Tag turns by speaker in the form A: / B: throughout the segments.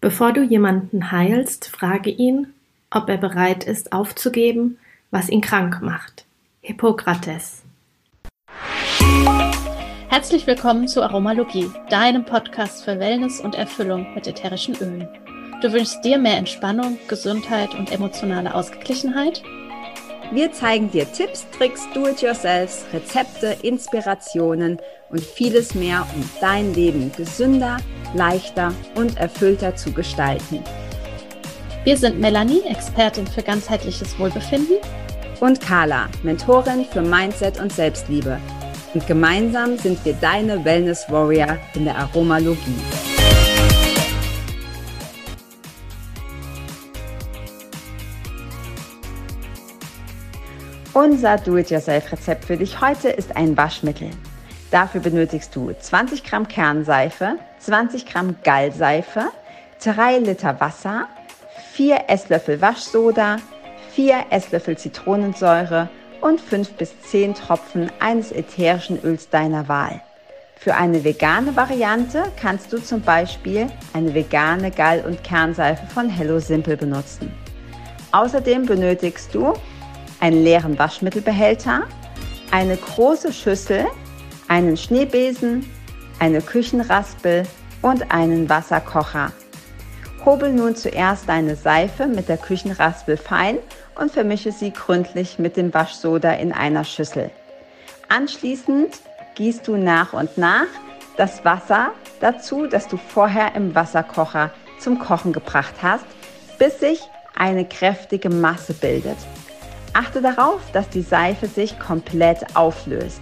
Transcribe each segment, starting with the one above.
A: Bevor du jemanden heilst, frage ihn, ob er bereit ist aufzugeben, was ihn krank macht. Hippokrates.
B: Herzlich willkommen zu Aromalogie, deinem Podcast für Wellness und Erfüllung mit ätherischen Ölen. Du wünschst dir mehr Entspannung, Gesundheit und emotionale Ausgeglichenheit?
C: Wir zeigen dir Tipps, Tricks, Do-it-yourselfs, Rezepte, Inspirationen und vieles mehr, um dein Leben gesünder, leichter und erfüllter zu gestalten.
B: Wir sind Melanie, Expertin für ganzheitliches Wohlbefinden.
C: Und Carla, Mentorin für Mindset und Selbstliebe. Und gemeinsam sind wir deine Wellness Warrior in der Aromalogie. Unser Do-it-yourself-Rezept für dich heute ist ein Waschmittel. Dafür benötigst du 20 Gramm Kernseife, 20 Gramm Gallseife, 3 Liter Wasser, 4 Esslöffel Waschsoda, 4 Esslöffel Zitronensäure und 5 bis 10 Tropfen eines ätherischen Öls deiner Wahl. Für eine vegane Variante kannst du zum Beispiel eine vegane Gall- und Kernseife von Hello Simple benutzen. Außerdem benötigst du einen leeren Waschmittelbehälter, eine große Schüssel, einen Schneebesen, eine Küchenraspel und einen Wasserkocher. Hobel nun zuerst deine Seife mit der Küchenraspel fein und vermische sie gründlich mit dem Waschsoda in einer Schüssel. Anschließend gießt du nach und nach das Wasser dazu, das du vorher im Wasserkocher zum Kochen gebracht hast, bis sich eine kräftige Masse bildet. Achte darauf, dass die Seife sich komplett auflöst.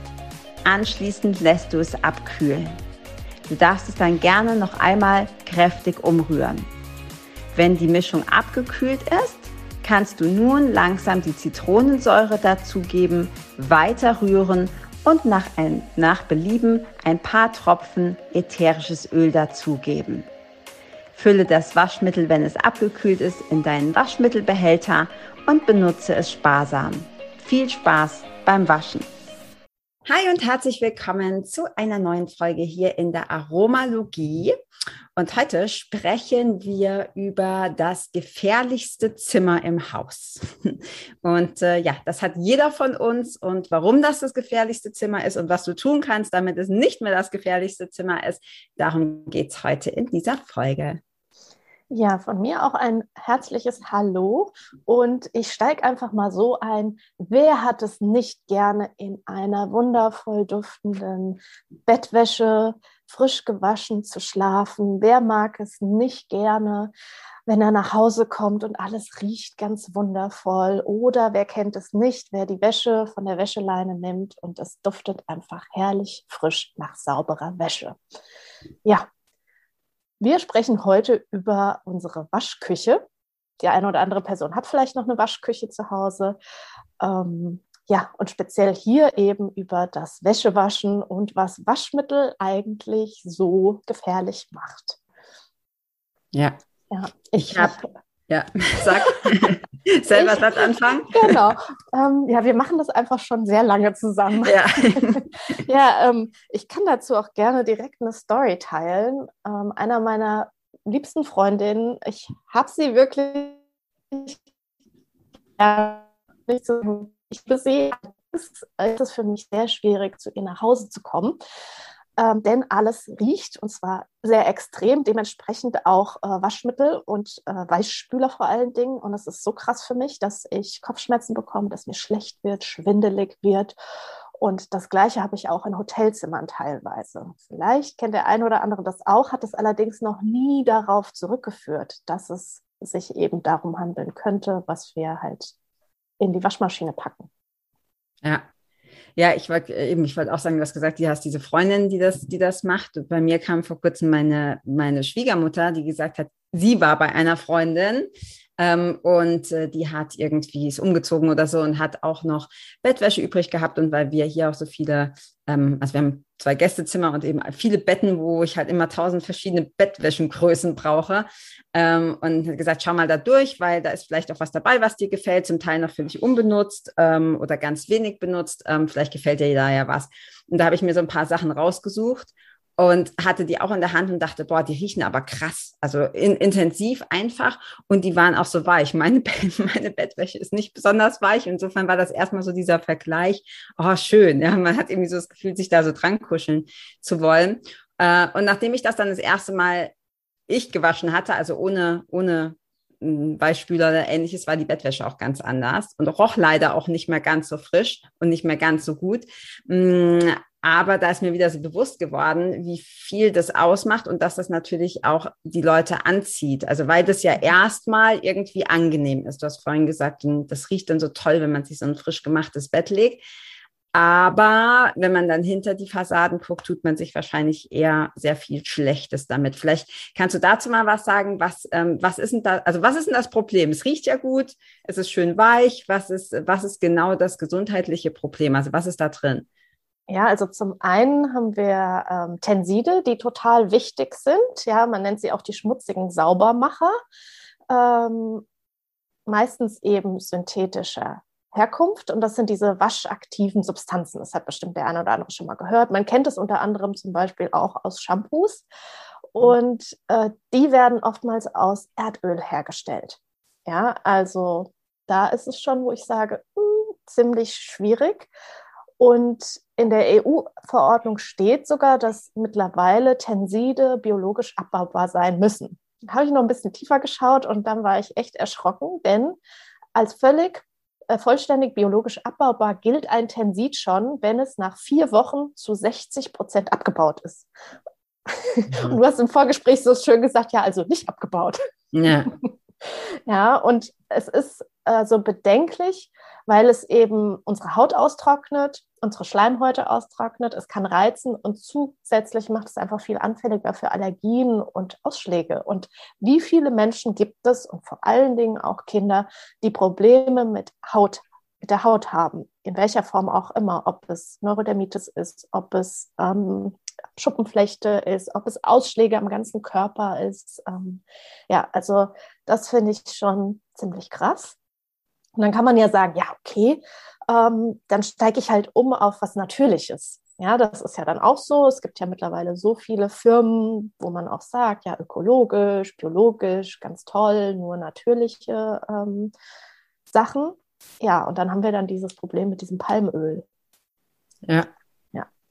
C: Anschließend lässt du es abkühlen. Du darfst es dann gerne noch einmal kräftig umrühren. Wenn die Mischung abgekühlt ist, kannst du nun langsam die Zitronensäure dazugeben, weiter rühren und nach, ein, nach Belieben ein paar Tropfen ätherisches Öl dazugeben. Fülle das Waschmittel, wenn es abgekühlt ist, in deinen Waschmittelbehälter und benutze es sparsam. Viel Spaß beim Waschen! Hi und herzlich willkommen zu einer neuen Folge hier in der Aromalogie. Und heute sprechen wir über das gefährlichste Zimmer im Haus. Und äh, ja, das hat jeder von uns. Und warum das das gefährlichste Zimmer ist und was du tun kannst, damit es nicht mehr das gefährlichste Zimmer ist, darum geht es heute in dieser Folge.
A: Ja, von mir auch ein herzliches Hallo und ich steige einfach mal so ein. Wer hat es nicht gerne in einer wundervoll duftenden Bettwäsche, frisch gewaschen zu schlafen? Wer mag es nicht gerne, wenn er nach Hause kommt und alles riecht ganz wundervoll? Oder wer kennt es nicht, wer die Wäsche von der Wäscheleine nimmt und es duftet einfach herrlich frisch nach sauberer Wäsche? Ja, wir sprechen heute über unsere Waschküche. Die eine oder andere Person hat vielleicht noch eine Waschküche zu Hause. Ähm, ja, und speziell hier eben über das Wäschewaschen und was Waschmittel eigentlich so gefährlich macht.
C: Ja. Ja, ich, ich habe ja, sag. Selber ich, Satz anfangen?
A: Genau. Ähm, ja, wir machen das einfach schon sehr lange zusammen. Ja, ja ähm, ich kann dazu auch gerne direkt eine Story teilen. Ähm, einer meiner liebsten Freundinnen, ich habe sie wirklich nicht so ich sehe, ist es für mich sehr schwierig, zu ihr nach Hause zu kommen ähm, denn alles riecht und zwar sehr extrem, dementsprechend auch äh, Waschmittel und äh, Weichspüler vor allen Dingen. Und es ist so krass für mich, dass ich Kopfschmerzen bekomme, dass mir schlecht wird, schwindelig wird. Und das Gleiche habe ich auch in Hotelzimmern teilweise. Vielleicht kennt der eine oder andere das auch, hat es allerdings noch nie darauf zurückgeführt, dass es sich eben darum handeln könnte, was wir halt in die Waschmaschine packen.
C: Ja, ja, ich wollte äh, eben, ich wollte auch sagen, du hast gesagt, du hast diese Freundin, die das, die das macht. Bei mir kam vor kurzem meine, meine Schwiegermutter, die gesagt hat, sie war bei einer Freundin ähm, und äh, die hat irgendwie ist umgezogen oder so und hat auch noch Bettwäsche übrig gehabt. Und weil wir hier auch so viele, ähm, also wir haben zwei Gästezimmer und eben viele Betten, wo ich halt immer tausend verschiedene Bettwäschengrößen brauche. Ähm, und gesagt, schau mal da durch, weil da ist vielleicht auch was dabei, was dir gefällt, zum Teil noch völlig unbenutzt ähm, oder ganz wenig benutzt. Ähm, vielleicht gefällt dir da ja was. Und da habe ich mir so ein paar Sachen rausgesucht. Und hatte die auch in der Hand und dachte, boah, die riechen aber krass, also in, intensiv einfach und die waren auch so weich. Meine, meine Bettwäsche ist nicht besonders weich. Insofern war das erstmal so dieser Vergleich, oh schön, ja, man hat irgendwie so das Gefühl, sich da so dran kuscheln zu wollen. Äh, und nachdem ich das dann das erste Mal ich gewaschen hatte, also ohne, ohne Beispieler oder ähnliches, war die Bettwäsche auch ganz anders und roch leider auch nicht mehr ganz so frisch und nicht mehr ganz so gut. Aber da ist mir wieder so bewusst geworden, wie viel das ausmacht und dass das natürlich auch die Leute anzieht. Also weil das ja erstmal irgendwie angenehm ist. Du hast vorhin gesagt, das riecht dann so toll, wenn man sich so ein frisch gemachtes Bett legt. Aber wenn man dann hinter die Fassaden guckt, tut man sich wahrscheinlich eher sehr viel Schlechtes damit. Vielleicht kannst du dazu mal was sagen. Was, ähm, was ist denn da, also was ist denn das Problem? Es riecht ja gut, es ist schön weich. Was ist, was ist genau das gesundheitliche Problem? Also was ist da drin?
A: Ja, also zum einen haben wir ähm, Tenside, die total wichtig sind. Ja, man nennt sie auch die schmutzigen Saubermacher. Ähm, meistens eben synthetische Herkunft und das sind diese waschaktiven Substanzen. Das hat bestimmt der eine oder andere schon mal gehört. Man kennt es unter anderem zum Beispiel auch aus Shampoos und äh, die werden oftmals aus Erdöl hergestellt. Ja, also da ist es schon, wo ich sage, mh, hm, ziemlich schwierig. Und in der EU-Verordnung steht sogar, dass mittlerweile Tenside biologisch abbaubar sein müssen. Da habe ich noch ein bisschen tiefer geschaut und dann war ich echt erschrocken, denn als völlig äh, vollständig biologisch abbaubar gilt ein Tensid schon, wenn es nach vier Wochen zu 60 Prozent abgebaut ist. Mhm. Und du hast im Vorgespräch so schön gesagt, ja, also nicht abgebaut. Ja. ja, und es ist äh, so bedenklich, weil es eben unsere Haut austrocknet, unsere Schleimhäute austrocknet, es kann reizen und zusätzlich macht es einfach viel anfälliger für Allergien und Ausschläge. Und wie viele Menschen gibt es und vor allen Dingen auch Kinder, die Probleme mit Haut, mit der Haut haben, in welcher Form auch immer, ob es Neurodermitis ist, ob es ähm, Schuppenflechte ist, ob es Ausschläge am ganzen Körper ist. Ähm, ja, also das finde ich schon ziemlich krass. Und dann kann man ja sagen, ja, okay, ähm, dann steige ich halt um auf was Natürliches. Ja, das ist ja dann auch so. Es gibt ja mittlerweile so viele Firmen, wo man auch sagt, ja, ökologisch, biologisch, ganz toll, nur natürliche ähm, Sachen. Ja, und dann haben wir dann dieses Problem mit diesem Palmöl. Ja.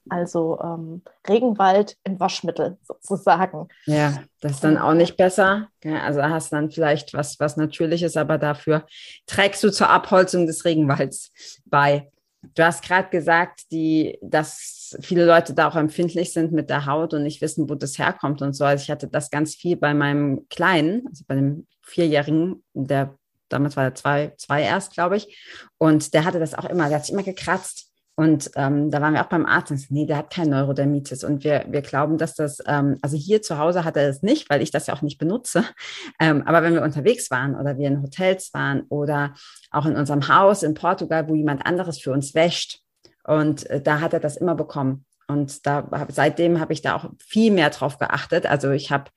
A: Also ähm, Regenwald im Waschmittel sozusagen.
C: Ja, das ist dann auch nicht besser. Also hast dann vielleicht was, was Natürliches, aber dafür trägst du zur Abholzung des Regenwalds bei. Du hast gerade gesagt, die, dass viele Leute da auch empfindlich sind mit der Haut und nicht wissen, wo das herkommt und so. Also ich hatte das ganz viel bei meinem Kleinen, also bei dem Vierjährigen, der damals war er zwei, zwei erst, glaube ich. Und der hatte das auch immer, der hat sich immer gekratzt. Und ähm, da waren wir auch beim Arzt und nee, der hat kein Neurodermitis. Und wir, wir glauben, dass das, ähm, also hier zu Hause hat er das nicht, weil ich das ja auch nicht benutze. Ähm, aber wenn wir unterwegs waren oder wir in Hotels waren oder auch in unserem Haus in Portugal, wo jemand anderes für uns wäscht, und äh, da hat er das immer bekommen. Und da hab, seitdem habe ich da auch viel mehr drauf geachtet. Also ich habe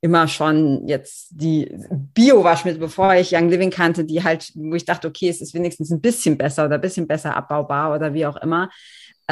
C: immer schon jetzt die Bio-Waschmittel, bevor ich Young Living kannte, die halt, wo ich dachte, okay, es ist wenigstens ein bisschen besser oder ein bisschen besser abbaubar oder wie auch immer.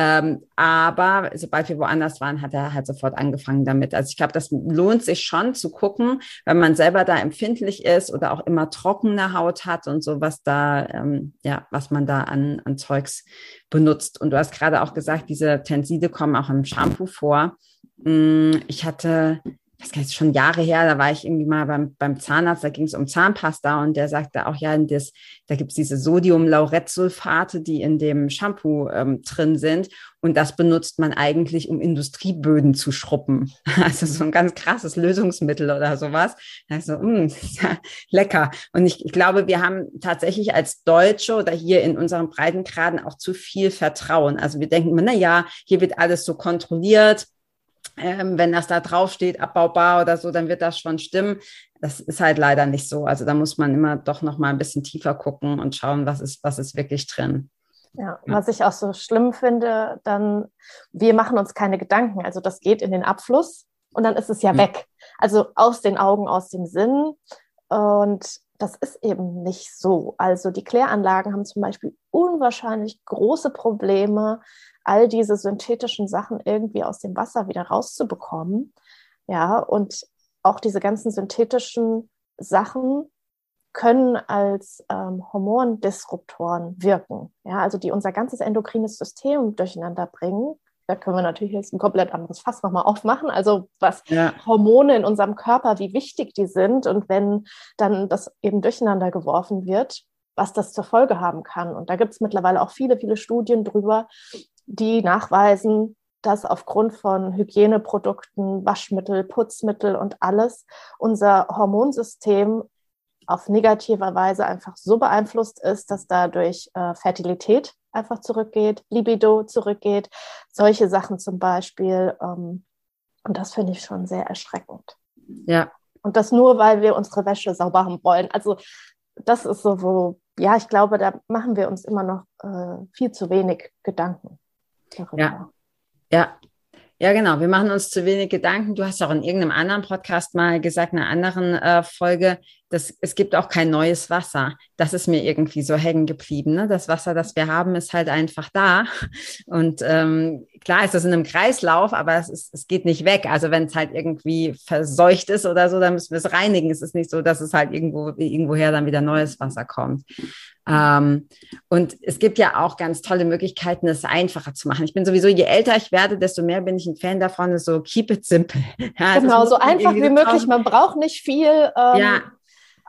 C: Ähm, aber sobald wir woanders waren, hat er halt sofort angefangen damit. Also ich glaube, das lohnt sich schon zu gucken, wenn man selber da empfindlich ist oder auch immer trockene Haut hat und so, was da, ähm, ja, was man da an, an Zeugs benutzt. Und du hast gerade auch gesagt, diese Tenside kommen auch im Shampoo vor. Mm, ich hatte das ist schon Jahre her, da war ich irgendwie mal beim, beim Zahnarzt, da ging es um Zahnpasta und der sagte auch, ja, das, da gibt es diese Sodium-Lauretsulfate, die in dem Shampoo ähm, drin sind und das benutzt man eigentlich, um Industrieböden zu schruppen. Also so ein ganz krasses Lösungsmittel oder sowas. Also, mh, hm, ja lecker. Und ich, ich glaube, wir haben tatsächlich als Deutsche oder hier in unseren Breitengraden auch zu viel Vertrauen. Also wir denken immer, na ja, hier wird alles so kontrolliert ähm, wenn das da draufsteht, abbaubar oder so, dann wird das schon stimmen. Das ist halt leider nicht so. Also da muss man immer doch noch mal ein bisschen tiefer gucken und schauen, was ist, was ist wirklich drin.
A: Ja, was ich auch so schlimm finde, dann, wir machen uns keine Gedanken. Also das geht in den Abfluss und dann ist es ja mhm. weg. Also aus den Augen, aus dem Sinn. Und das ist eben nicht so. Also die Kläranlagen haben zum Beispiel unwahrscheinlich große Probleme, all diese synthetischen Sachen irgendwie aus dem Wasser wieder rauszubekommen. Ja, und auch diese ganzen synthetischen Sachen können als ähm, Hormondisruptoren wirken, ja, also die unser ganzes endokrines System durcheinander bringen. Da können wir natürlich jetzt ein komplett anderes Fass nochmal aufmachen. Also was ja. Hormone in unserem Körper, wie wichtig die sind und wenn dann das eben durcheinander geworfen wird, was das zur Folge haben kann. Und da gibt es mittlerweile auch viele, viele Studien drüber, die nachweisen, dass aufgrund von Hygieneprodukten, Waschmittel, Putzmittel und alles unser Hormonsystem auf negativer Weise einfach so beeinflusst ist, dass dadurch äh, Fertilität einfach zurückgeht, Libido zurückgeht, solche Sachen zum Beispiel. Ähm, und das finde ich schon sehr erschreckend.
C: Ja.
A: Und das nur, weil wir unsere Wäsche sauber haben wollen. Also das ist so, wo, ja, ich glaube, da machen wir uns immer noch äh, viel zu wenig Gedanken.
C: Darüber. Ja. Ja, ja, genau. Wir machen uns zu wenig Gedanken. Du hast auch in irgendeinem anderen Podcast mal gesagt, in einer anderen äh, Folge, dass es gibt auch kein neues Wasser. Das ist mir irgendwie so hängen geblieben. Ne? Das Wasser, das wir haben, ist halt einfach da. Und ähm, klar ist das in einem Kreislauf, aber es, ist, es geht nicht weg. Also wenn es halt irgendwie verseucht ist oder so, dann müssen wir es reinigen. Es ist nicht so, dass es halt irgendwo irgendwoher dann wieder neues Wasser kommt. Ähm, und es gibt ja auch ganz tolle Möglichkeiten, es einfacher zu machen. Ich bin sowieso, je älter ich werde, desto mehr bin ich ein Fan davon, so keep it simple.
A: Ja, genau, so einfach wie möglich. Man braucht nicht viel. Ähm, ja.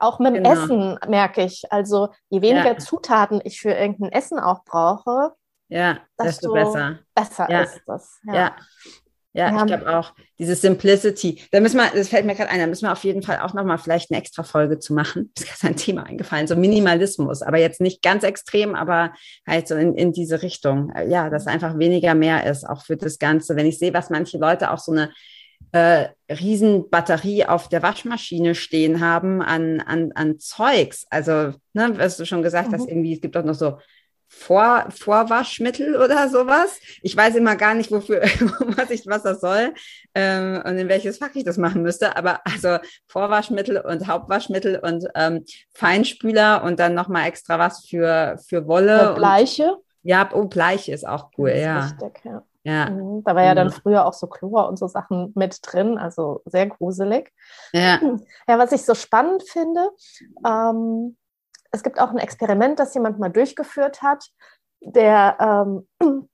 A: Auch mit dem genau. Essen merke ich. Also je weniger ja. Zutaten ich für irgendein Essen auch brauche,
C: ja, desto besser.
A: Besser
C: ja.
A: ist das.
C: Ja. ja. Ja, ich glaube auch, diese Simplicity. Da müssen wir, das fällt mir gerade ein, da müssen wir auf jeden Fall auch nochmal vielleicht eine extra Folge zu machen. Das ist gerade ein Thema eingefallen, so Minimalismus, aber jetzt nicht ganz extrem, aber halt so in, in diese Richtung. Ja, dass einfach weniger mehr ist, auch für das Ganze. Wenn ich sehe, was manche Leute auch so eine äh, Riesenbatterie auf der Waschmaschine stehen haben an, an, an Zeugs. Also, ne, was du schon gesagt mhm. hast, irgendwie, es gibt auch noch so vor, Vorwaschmittel oder sowas. Ich weiß immer gar nicht, wofür, was ich, was das soll ähm, und in welches Fach ich das machen müsste. Aber also Vorwaschmittel und Hauptwaschmittel und ähm, Feinspüler und dann nochmal extra was für, für Wolle.
A: Und Bleiche. Und,
C: ja, oh, Bleiche ist auch cool, ist ja.
A: Richtig, ja. Ja. Mhm, da war ja dann früher auch so Chlor und so Sachen mit drin, also sehr gruselig.
C: Ja,
A: ja was ich so spannend finde, ähm, es gibt auch ein Experiment, das jemand mal durchgeführt hat, der ähm,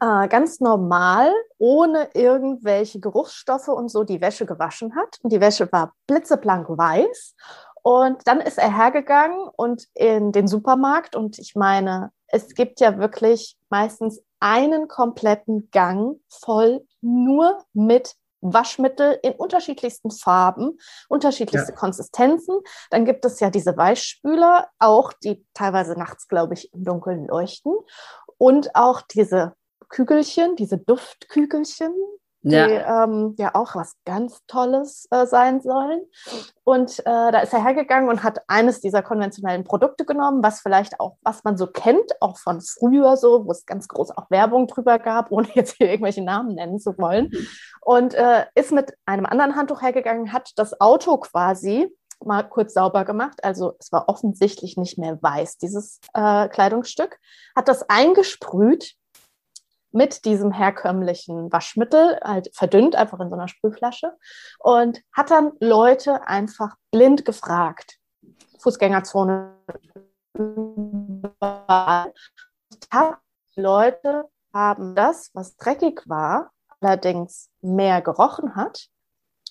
A: äh, ganz normal, ohne irgendwelche Geruchsstoffe und so, die Wäsche gewaschen hat. Und die Wäsche war blitzeblank weiß. Und dann ist er hergegangen und in den Supermarkt. Und ich meine, es gibt ja wirklich meistens einen kompletten Gang voll nur mit Waschmittel in unterschiedlichsten Farben, unterschiedlichste ja. Konsistenzen. Dann gibt es ja diese Weichspüler, auch die teilweise nachts, glaube ich, im Dunkeln leuchten. Und auch diese Kügelchen, diese Duftkügelchen, die ja, ähm, ja auch was ganz Tolles äh, sein sollen. Und äh, da ist er hergegangen und hat eines dieser konventionellen Produkte genommen, was vielleicht auch, was man so kennt, auch von früher so, wo es ganz groß auch Werbung drüber gab, ohne jetzt hier irgendwelche Namen nennen zu wollen. Und äh, ist mit einem anderen Handtuch hergegangen, hat das Auto quasi mal kurz sauber gemacht. Also es war offensichtlich nicht mehr weiß, dieses äh, Kleidungsstück. Hat das eingesprüht mit diesem herkömmlichen Waschmittel, halt verdünnt, einfach in so einer Sprühflasche und hat dann Leute einfach blind gefragt. Fußgängerzone überall. Leute haben das, was dreckig war, allerdings mehr gerochen hat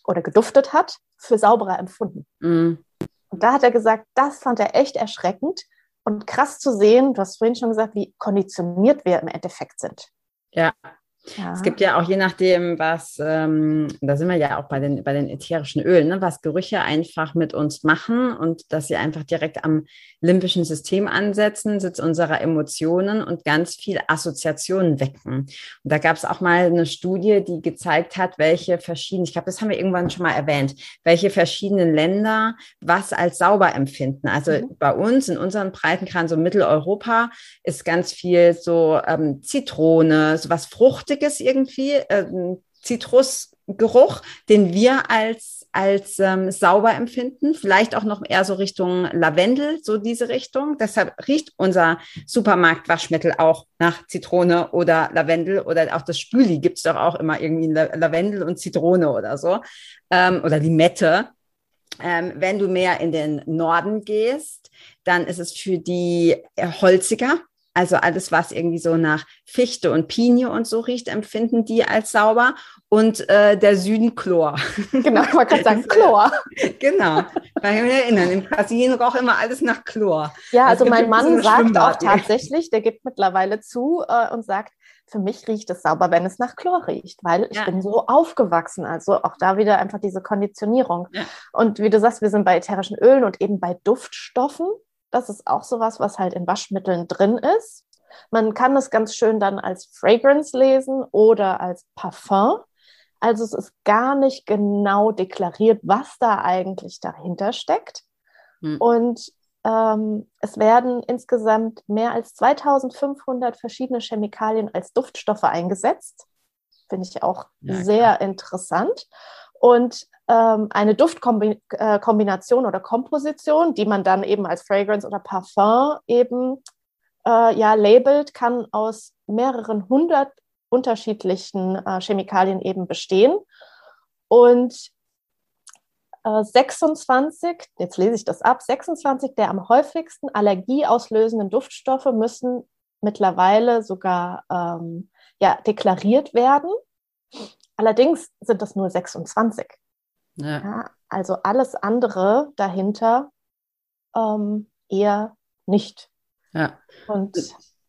A: oder geduftet hat, für sauberer empfunden. Mm. Und da hat er gesagt, das fand er echt erschreckend und krass zu sehen, du hast vorhin schon gesagt, wie konditioniert wir im Endeffekt sind.
C: Ja, ja. Es gibt ja auch je nachdem, was, ähm, da sind wir ja auch bei den, bei den ätherischen Ölen, ne, was Gerüche einfach mit uns machen und dass sie einfach direkt am limbischen System ansetzen, Sitz unserer Emotionen und ganz viel Assoziationen wecken. Und da gab es auch mal eine Studie, die gezeigt hat, welche verschiedenen, ich glaube, das haben wir irgendwann schon mal erwähnt, welche verschiedenen Länder was als sauber empfinden. Also mhm. bei uns in unseren Breitengraden, so Mitteleuropa, ist ganz viel so ähm, Zitrone, so was Fruchtiges Fruchtiges irgendwie, äh, Zitrus, Geruch, den wir als, als ähm, sauber empfinden. Vielleicht auch noch eher so Richtung Lavendel, so diese Richtung. Deshalb riecht unser Supermarktwaschmittel auch nach Zitrone oder Lavendel oder auch das Spüli gibt es doch auch immer irgendwie Lavendel und Zitrone oder so. Ähm, oder Limette. Ähm, wenn du mehr in den Norden gehst, dann ist es für die holziger, also alles, was irgendwie so nach Fichte und Pinie und so riecht, empfinden die als sauber. Und äh, der Süden Chlor.
A: Genau, wollte gerade sagen Chlor.
C: genau, weil ich mich erinnern, in Brasilien roch immer alles nach Chlor.
A: Ja, also, mein Mann sagt auch tatsächlich, der gibt mittlerweile zu äh, und sagt, für mich riecht es sauber, wenn es nach Chlor riecht, weil ich ja. bin so aufgewachsen. Also auch da wieder einfach diese Konditionierung. Ja. Und wie du sagst, wir sind bei ätherischen Ölen und eben bei Duftstoffen. Das ist auch sowas, was halt in Waschmitteln drin ist. Man kann es ganz schön dann als Fragrance lesen oder als Parfum. Also es ist gar nicht genau deklariert, was da eigentlich dahinter steckt. Hm. Und ähm, es werden insgesamt mehr als 2500 verschiedene Chemikalien als Duftstoffe eingesetzt. Finde ich auch ja, sehr interessant. Und ähm, eine Duftkombination oder Komposition, die man dann eben als Fragrance oder Parfum eben äh, ja labelt, kann aus mehreren hundert unterschiedlichen äh, Chemikalien eben bestehen. Und äh, 26, jetzt lese ich das ab, 26 der am häufigsten allergieauslösenden Duftstoffe müssen mittlerweile sogar ähm, ja, deklariert werden. Allerdings sind das nur 26. Ja. ja also alles andere dahinter ähm, eher nicht.
C: Ja. Und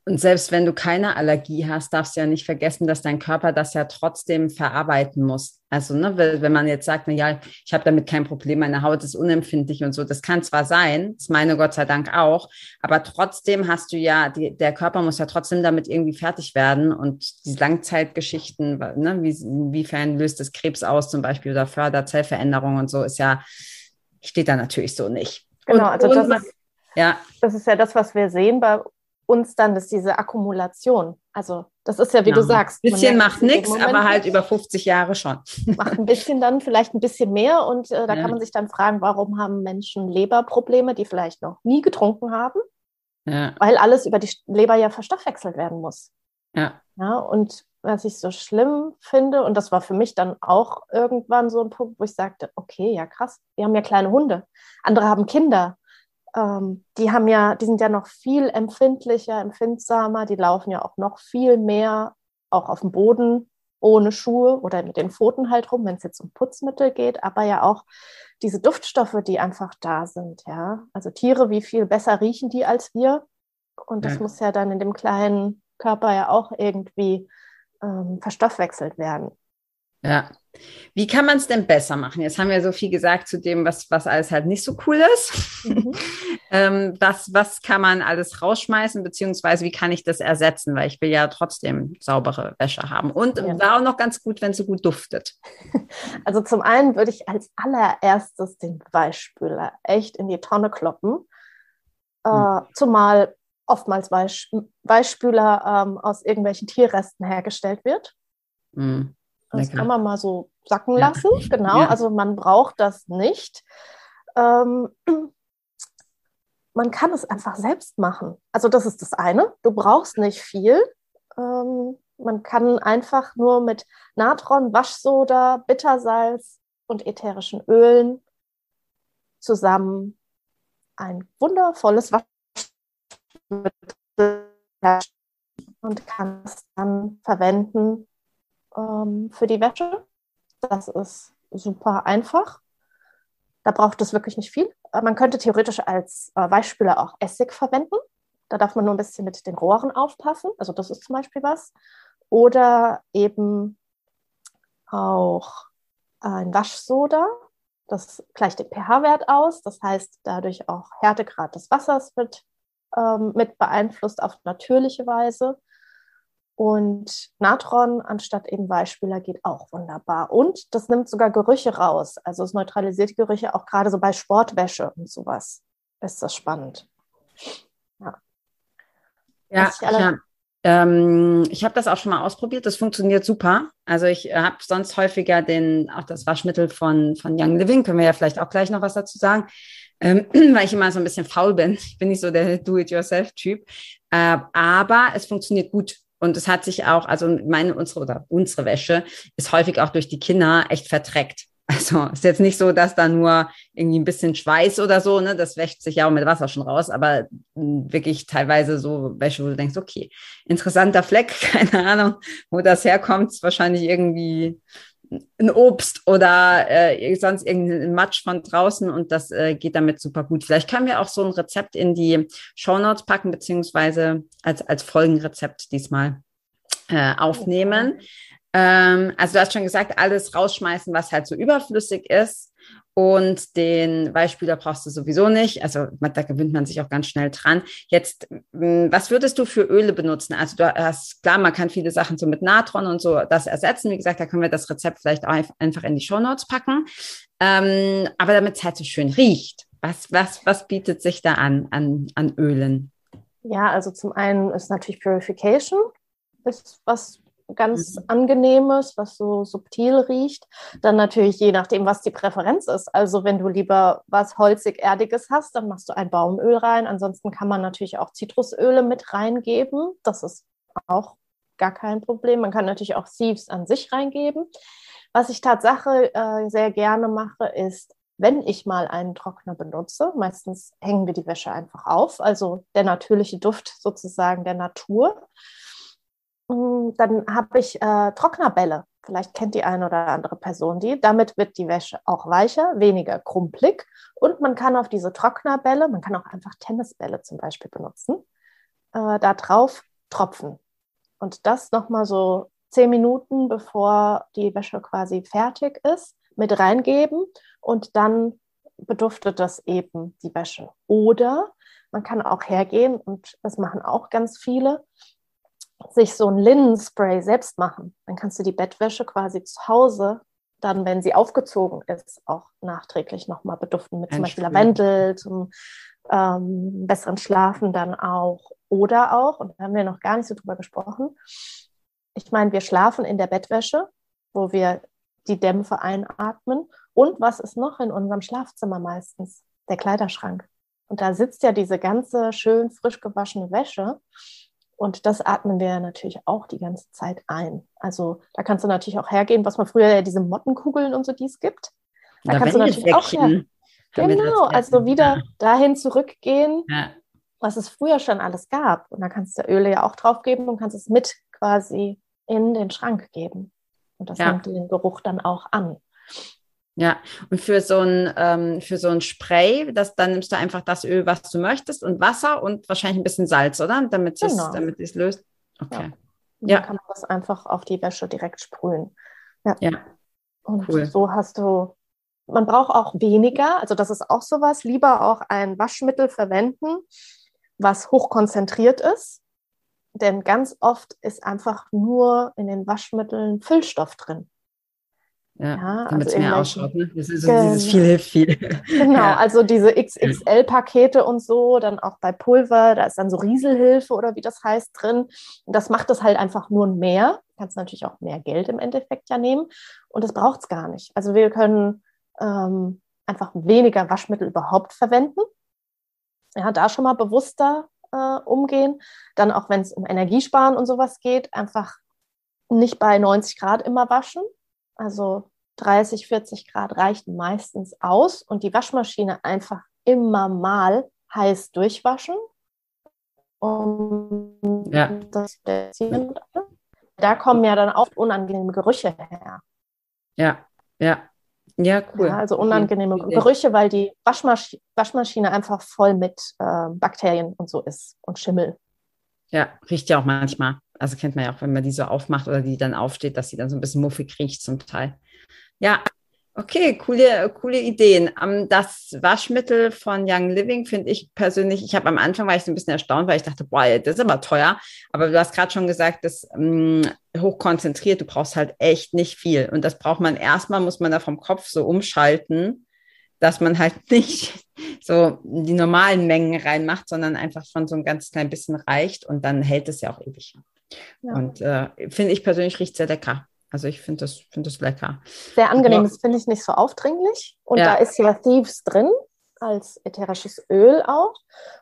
C: und selbst wenn du keine Allergie hast, darfst du ja nicht vergessen, dass dein Körper das ja trotzdem verarbeiten muss. Also, ne, wenn man jetzt sagt, na ja, ich habe damit kein Problem, meine Haut ist unempfindlich und so, das kann zwar sein, das meine Gott sei Dank auch, aber trotzdem hast du ja, die, der Körper muss ja trotzdem damit irgendwie fertig werden und die Langzeitgeschichten, ne, wie, inwiefern löst es Krebs aus zum Beispiel oder fördert Zellveränderungen und so, ist ja, steht da natürlich so nicht.
A: Genau, und, also das, ist, ja. das ist ja das, was wir sehen bei uns dann, dass diese Akkumulation, also das ist ja, wie ja. du sagst.
C: Ein bisschen macht nichts, aber halt über 50 Jahre schon.
A: Macht ein bisschen dann, vielleicht ein bisschen mehr und äh, da ja. kann man sich dann fragen, warum haben Menschen Leberprobleme, die vielleicht noch nie getrunken haben? Ja. Weil alles über die Leber ja verstoffwechselt werden muss. Ja. ja. Und was ich so schlimm finde, und das war für mich dann auch irgendwann so ein Punkt, wo ich sagte, okay, ja krass, wir haben ja kleine Hunde. Andere haben Kinder ähm, die haben ja, die sind ja noch viel empfindlicher, empfindsamer, die laufen ja auch noch viel mehr auch auf dem Boden ohne Schuhe oder mit den Pfoten halt rum, wenn es jetzt um Putzmittel geht, aber ja auch diese Duftstoffe, die einfach da sind, ja. Also Tiere, wie viel besser riechen die als wir? Und das ja. muss ja dann in dem kleinen Körper ja auch irgendwie ähm, verstoffwechselt werden.
C: Ja. Wie kann man es denn besser machen? Jetzt haben wir so viel gesagt zu dem, was, was alles halt nicht so cool ist. Mhm. ähm, was, was kann man alles rausschmeißen, beziehungsweise wie kann ich das ersetzen? Weil ich will ja trotzdem saubere Wäsche haben. Und ja. war auch noch ganz gut, wenn es so gut duftet.
A: Also zum einen würde ich als allererstes den Weichspüler echt in die Tonne kloppen. Äh, mhm. Zumal oftmals Weich, Weichspüler ähm, aus irgendwelchen Tierresten hergestellt wird. Mhm. Das kann man mal so sacken lassen. Ja. Genau, ja. also man braucht das nicht. Ähm, man kann es einfach selbst machen. Also das ist das eine. Du brauchst nicht viel. Ähm, man kann einfach nur mit Natron, Waschsoda, Bittersalz und ätherischen Ölen zusammen ein wundervolles Waschmittel und kann es dann verwenden, ähm, für die Wäsche. Das ist super einfach. Da braucht es wirklich nicht viel. Äh, man könnte theoretisch als äh, Weichspüler auch Essig verwenden. Da darf man nur ein bisschen mit den Rohren aufpassen. Also das ist zum Beispiel was. Oder eben auch ein Waschsoda. Das gleicht den pH-Wert aus. Das heißt, dadurch auch Härtegrad des Wassers wird ähm, mit beeinflusst auf natürliche Weise. Und Natron anstatt eben Weichspüler geht auch wunderbar. Und das nimmt sogar Gerüche raus. Also es neutralisiert Gerüche auch gerade so bei Sportwäsche und sowas. Ist das spannend.
C: Ja. Ja, ja, Ähm, ich habe das auch schon mal ausprobiert. Das funktioniert super. Also ich habe sonst häufiger den, auch das Waschmittel von, von Young Living. Können wir ja vielleicht auch gleich noch was dazu sagen. Ähm, weil ich immer so ein bisschen faul bin. Ich bin nicht so der Do-it-yourself-Typ. Äh, aber es funktioniert gut. Und es hat sich auch, also meine, unsere oder unsere Wäsche ist häufig auch durch die Kinder echt verdreckt. Also ist jetzt nicht so, dass da nur irgendwie ein bisschen Schweiß oder so, ne, das wäscht sich ja auch mit Wasser schon raus, aber wirklich teilweise so Wäsche, wo du denkst, okay, interessanter Fleck, keine Ahnung, wo das herkommt, ist wahrscheinlich irgendwie ein Obst oder äh, sonst irgendein Matsch von draußen und das äh, geht damit super gut. Vielleicht können wir auch so ein Rezept in die Show Notes packen, beziehungsweise als, als Folgenrezept diesmal äh, aufnehmen. Ähm, also du hast schon gesagt, alles rausschmeißen, was halt so überflüssig ist. Und den Weichspüler brauchst du sowieso nicht. Also da gewöhnt man sich auch ganz schnell dran. Jetzt, hm, was würdest du für Öle benutzen? Also du hast, klar, man kann viele Sachen so mit Natron und so das ersetzen. Wie gesagt, da können wir das Rezept vielleicht auch einfach in die Show Notes packen. Ähm, aber damit es halt so schön riecht. Was, was, was bietet sich da an, an, an Ölen?
A: Ja, also zum einen ist natürlich Purification, ist was ganz mhm. angenehmes, was so subtil riecht. Dann natürlich je nachdem, was die Präferenz ist. Also wenn du lieber was holzig-erdiges hast, dann machst du ein Baumöl rein. Ansonsten kann man natürlich auch Zitrusöle mit reingeben. Das ist auch gar kein Problem. Man kann natürlich auch Thieves an sich reingeben. Was ich Tatsache äh, sehr gerne mache, ist, wenn ich mal einen Trockner benutze, meistens hängen wir die Wäsche einfach auf, also der natürliche Duft sozusagen der Natur. Mm, dann habe ich äh, Trocknerbälle. Vielleicht kennt die eine oder andere Person die. Damit wird die Wäsche auch weicher, weniger krumpelig. Und man kann auf diese Trocknerbälle, man kann auch einfach Tennisbälle zum Beispiel benutzen, äh, da drauf tropfen. Und das nochmal so zehn Minuten, bevor die Wäsche quasi fertig ist, mit reingeben. Und dann beduftet das eben die Wäsche. Oder man kann auch hergehen, und das machen auch ganz viele, sich so ein Linnenspray selbst machen. Dann kannst du die Bettwäsche quasi zu Hause dann, wenn sie aufgezogen ist, auch nachträglich nochmal beduften mit zum Beispiel Lavendel zum ähm, besseren Schlafen dann auch. Oder auch, und da haben wir noch gar nicht so drüber gesprochen, ich meine, wir schlafen in der Bettwäsche, wo wir die Dämpfe einatmen. Und was ist noch in unserem Schlafzimmer meistens? Der Kleiderschrank. Und da sitzt ja diese ganze schön frisch gewaschene Wäsche. Und das atmen wir natürlich auch die ganze Zeit ein. Also da kannst du natürlich auch hergehen, was man früher ja diese Mottenkugeln und so dies gibt. Da
C: Oder
A: kannst du natürlich auch her. Genau, also wieder dahin zurückgehen, ja. was es früher schon alles gab. Und da kannst du Öle ja auch drauf geben und kannst es mit quasi in den Schrank geben. Und das ja. nimmt den Geruch dann auch an.
C: Ja, und für so ein, ähm, für so ein Spray, das, dann nimmst du einfach das Öl, was du möchtest und Wasser und wahrscheinlich ein bisschen Salz, oder? Damit es, genau. damit es löst.
A: Okay. Ja. Dann kann man das einfach auf die Wäsche direkt sprühen. Ja. ja. Und cool. so hast du, man braucht auch weniger, also das ist auch sowas, lieber auch ein Waschmittel verwenden, was hochkonzentriert ist. Denn ganz oft ist einfach nur in den Waschmitteln Füllstoff drin.
C: Ja, ja damit also mehr ausschaut. Ne? Das ist so genau. dieses viel hilft viel.
A: Genau, ja. also diese XXL-Pakete und so, dann auch bei Pulver, da ist dann so Rieselhilfe oder wie das heißt drin. Und das macht es halt einfach nur mehr. Du kannst natürlich auch mehr Geld im Endeffekt ja nehmen. Und das braucht es gar nicht. Also wir können ähm, einfach weniger Waschmittel überhaupt verwenden. Ja, da schon mal bewusster äh, umgehen. Dann auch wenn es um Energiesparen und sowas geht, einfach nicht bei 90 Grad immer waschen, also 30, 40 Grad reichen meistens aus und die Waschmaschine einfach immer mal heiß durchwaschen. Um ja. das da kommen ja dann auch unangenehme Gerüche her.
C: Ja, ja. Ja, cool. Ja,
A: also unangenehme okay. Gerüche, weil die Waschmasch Waschmaschine einfach voll mit äh, Bakterien und so ist und Schimmel.
C: Ja, riecht ja auch manchmal. Also kennt man ja auch, wenn man die so aufmacht oder die dann aufsteht, dass sie dann so ein bisschen muffig riecht zum Teil. Ja, okay, coole, coole Ideen. Ähm, das Waschmittel von Young Living finde ich persönlich, ich habe am Anfang war ich so ein bisschen erstaunt, weil ich dachte, boah, das ist aber teuer. Aber du hast gerade schon gesagt, das ähm, hochkonzentriert, du brauchst halt echt nicht viel. Und das braucht man erstmal, muss man da vom Kopf so umschalten, dass man halt nicht so die normalen Mengen reinmacht, sondern einfach von so ein ganz klein bisschen reicht und dann hält es ja auch ewig. Ja. Und äh, finde ich persönlich riecht sehr lecker. Also ich finde das, find das lecker.
A: Sehr angenehm, das finde ich nicht so aufdringlich. Und ja. da ist ja Thieves drin, als ätherisches Öl auch.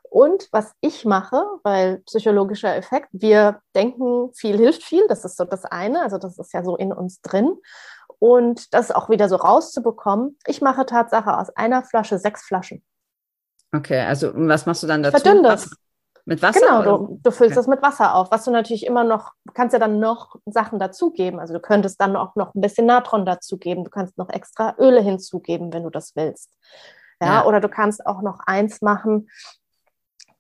A: Und was ich mache, weil psychologischer Effekt, wir denken, viel hilft viel, das ist so das eine, also das ist ja so in uns drin. Und das auch wieder so rauszubekommen, ich mache Tatsache aus einer Flasche sechs Flaschen.
C: Okay, also was machst du dann dazu?
A: Verdünn das.
C: Mit Wasser?
A: Genau, du, du füllst okay. das mit Wasser auf, was du natürlich immer noch, kannst ja dann noch Sachen dazugeben. Also du könntest dann auch noch ein bisschen Natron dazugeben, du kannst noch extra Öle hinzugeben, wenn du das willst. Ja, ja. oder du kannst auch noch eins machen,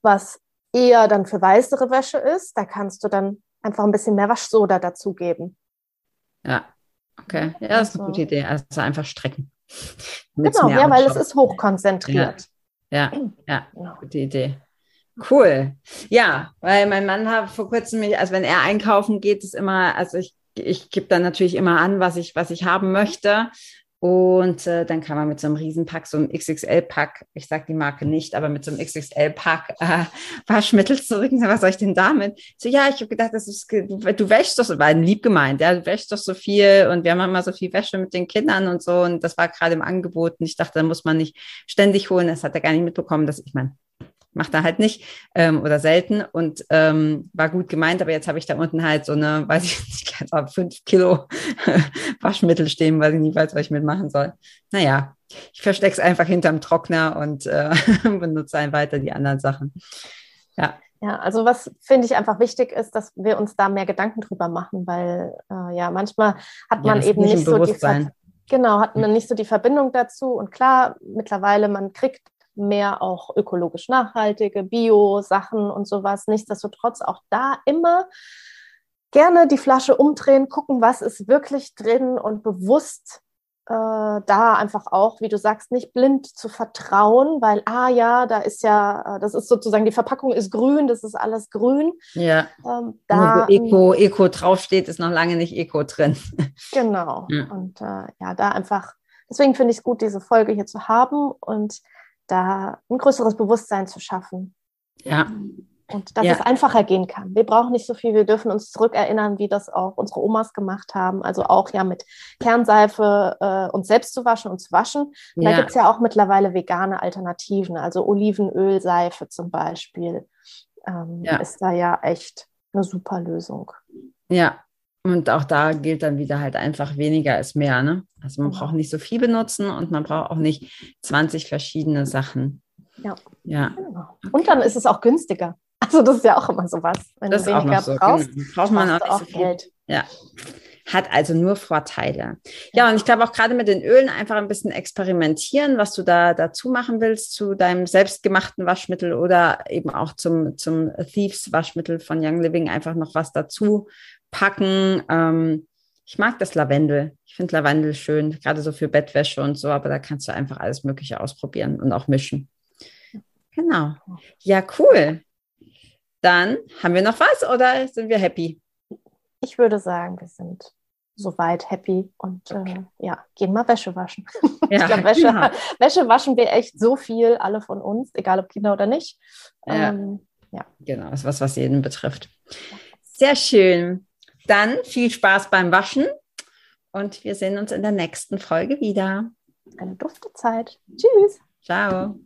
A: was eher dann für weißere Wäsche ist. Da kannst du dann einfach ein bisschen mehr Waschsoda dazugeben.
C: Ja, okay. Ja, das ist eine also, gute Idee. Also einfach strecken.
A: Genau, ja, weil es ist hochkonzentriert.
C: Ja, ja, ja, ja. gute Idee. Cool. Ja, weil mein Mann hat vor kurzem mich, also wenn er einkaufen geht, ist immer, also ich, ich gebe dann natürlich immer an, was ich, was ich haben möchte. Und äh, dann kann man mit so einem Riesenpack, so einem XXL-Pack, ich sage die Marke nicht, aber mit so einem XXL-Pack äh, Waschmittel zurück. Was soll ich denn damit? So, ja, ich habe gedacht, das ist, du, du wäschst doch so, war lieb gemeint, ja, du wäschst doch so viel und wir haben immer so viel Wäsche mit den Kindern und so. Und das war gerade im Angebot. Und ich dachte, da muss man nicht ständig holen. Das hat er gar nicht mitbekommen, dass ich meine, macht er halt nicht ähm, oder selten und ähm, war gut gemeint, aber jetzt habe ich da unten halt so eine, weiß ich nicht, also fünf Kilo Waschmittel stehen, weil ich nicht weiß, was ich mitmachen soll. Naja, ich verstecke es einfach hinterm Trockner und äh, benutze ein weiter die anderen Sachen. Ja.
A: Ja, also was finde ich einfach wichtig ist, dass wir uns da mehr Gedanken drüber machen, weil äh, ja manchmal hat man ja, eben nicht, nicht so die Ver genau hat man nicht so die Verbindung dazu und klar mittlerweile man kriegt mehr auch ökologisch nachhaltige Bio-Sachen und sowas. Nichtsdestotrotz auch da immer gerne die Flasche umdrehen, gucken, was ist wirklich drin und bewusst äh, da einfach auch, wie du sagst, nicht blind zu vertrauen, weil, ah ja, da ist ja, äh, das ist sozusagen, die Verpackung ist grün, das ist alles grün.
C: Ja. Ähm, da, wo Eco, Eco draufsteht, ist noch lange nicht Eco drin.
A: Genau. Ja. Und äh, ja, da einfach, deswegen finde ich es gut, diese Folge hier zu haben und da ein größeres Bewusstsein zu schaffen.
C: Ja.
A: Und dass ja. es einfacher gehen kann. Wir brauchen nicht so viel, wir dürfen uns zurückerinnern, wie das auch unsere Omas gemacht haben. Also auch ja mit Kernseife äh, uns selbst zu waschen und zu waschen. Ja. Da gibt es ja auch mittlerweile vegane Alternativen, also Olivenölseife zum Beispiel. Ähm, ja. Ist da ja echt eine super Lösung.
C: Ja, und auch da gilt dann wieder halt einfach weniger ist mehr. Ne? Also man braucht nicht so viel benutzen und man braucht auch nicht 20 verschiedene Sachen.
A: Ja. ja. Genau. Okay. Und dann ist es auch günstiger. Also das ist ja auch immer so was. Wenn das du weniger so, brauchst, genau.
C: braucht man auch, auch so Geld. Ja. Hat also nur Vorteile. Ja, und ich glaube auch gerade mit den Ölen einfach ein bisschen experimentieren, was du da dazu machen willst zu deinem selbstgemachten Waschmittel oder eben auch zum, zum Thieves Waschmittel von Young Living einfach noch was dazu packen. Ähm, ich mag das Lavendel. Ich finde Lavendel schön, gerade so für Bettwäsche und so, aber da kannst du einfach alles Mögliche ausprobieren und auch mischen. Genau. Ja, cool. Dann haben wir noch was oder sind wir happy?
A: Ich würde sagen, wir sind soweit happy und äh, okay. äh, ja, gehen mal Wäsche waschen. Ja, ich glaube, Wäsche, genau. Wäsche waschen wir echt so viel, alle von uns, egal ob Kinder oder nicht.
C: Ähm, ja. ja. Genau, das ist was, was jeden betrifft. Sehr schön. Dann viel Spaß beim Waschen und wir sehen uns in der nächsten Folge wieder.
A: Eine dufte Zeit. Tschüss.
C: Ciao.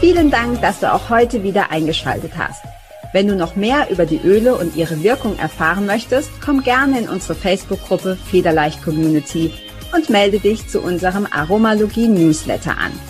C: Vielen Dank, dass du auch heute wieder eingeschaltet hast. Wenn du noch mehr über die Öle und ihre Wirkung erfahren möchtest, komm gerne in unsere Facebook-Gruppe Federleicht Community und melde dich zu unserem Aromalogie Newsletter an.